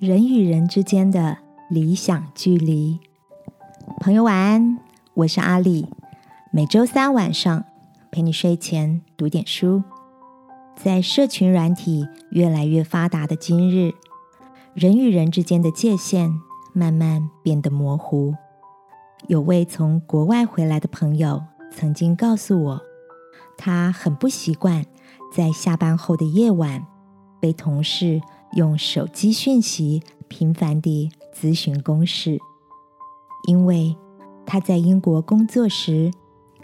人与人之间的理想距离。朋友晚安，我是阿丽。每周三晚上陪你睡前读点书。在社群软体越来越发达的今日，人与人之间的界限慢慢变得模糊。有位从国外回来的朋友曾经告诉我，他很不习惯在下班后的夜晚被同事。用手机讯息频繁地咨询公事，因为他在英国工作时，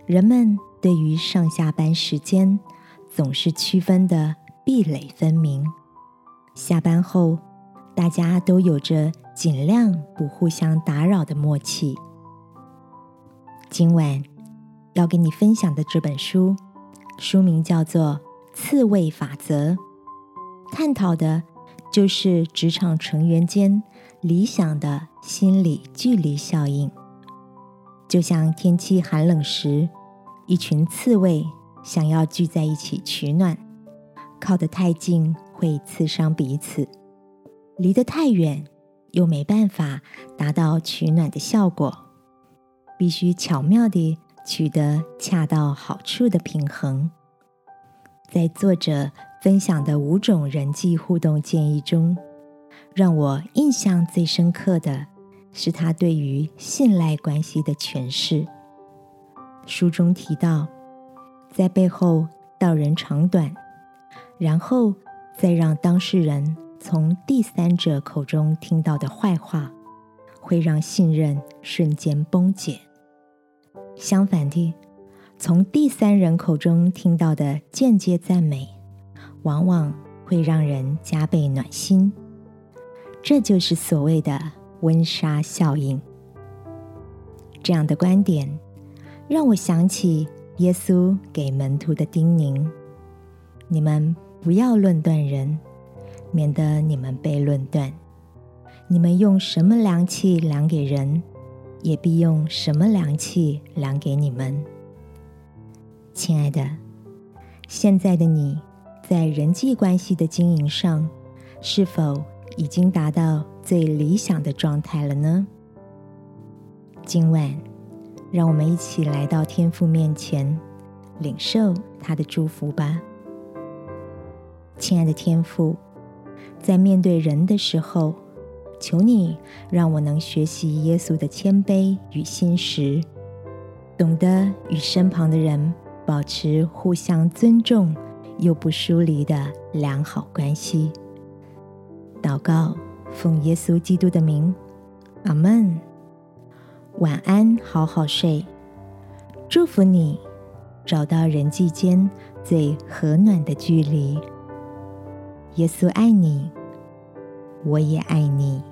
人们对于上下班时间总是区分的壁垒分明。下班后，大家都有着尽量不互相打扰的默契。今晚要跟你分享的这本书，书名叫做《刺猬法则》，探讨的。就是职场成员间理想的心理距离效应，就像天气寒冷时，一群刺猬想要聚在一起取暖，靠得太近会刺伤彼此，离得太远又没办法达到取暖的效果，必须巧妙地取得恰到好处的平衡。在作者。分享的五种人际互动建议中，让我印象最深刻的是他对于信赖关系的诠释。书中提到，在背后道人长短，然后再让当事人从第三者口中听到的坏话，会让信任瞬间崩解。相反地，从第三人口中听到的间接赞美。往往会让人加倍暖心，这就是所谓的温莎效应。这样的观点让我想起耶稣给门徒的叮咛：“你们不要论断人，免得你们被论断。你们用什么量器量给人，也必用什么量器量给你们。”亲爱的，现在的你。在人际关系的经营上，是否已经达到最理想的状态了呢？今晚，让我们一起来到天父面前，领受他的祝福吧。亲爱的天父，在面对人的时候，求你让我能学习耶稣的谦卑与心实，懂得与身旁的人保持互相尊重。又不疏离的良好关系。祷告，奉耶稣基督的名，阿门。晚安，好好睡。祝福你，找到人际间最和暖的距离。耶稣爱你，我也爱你。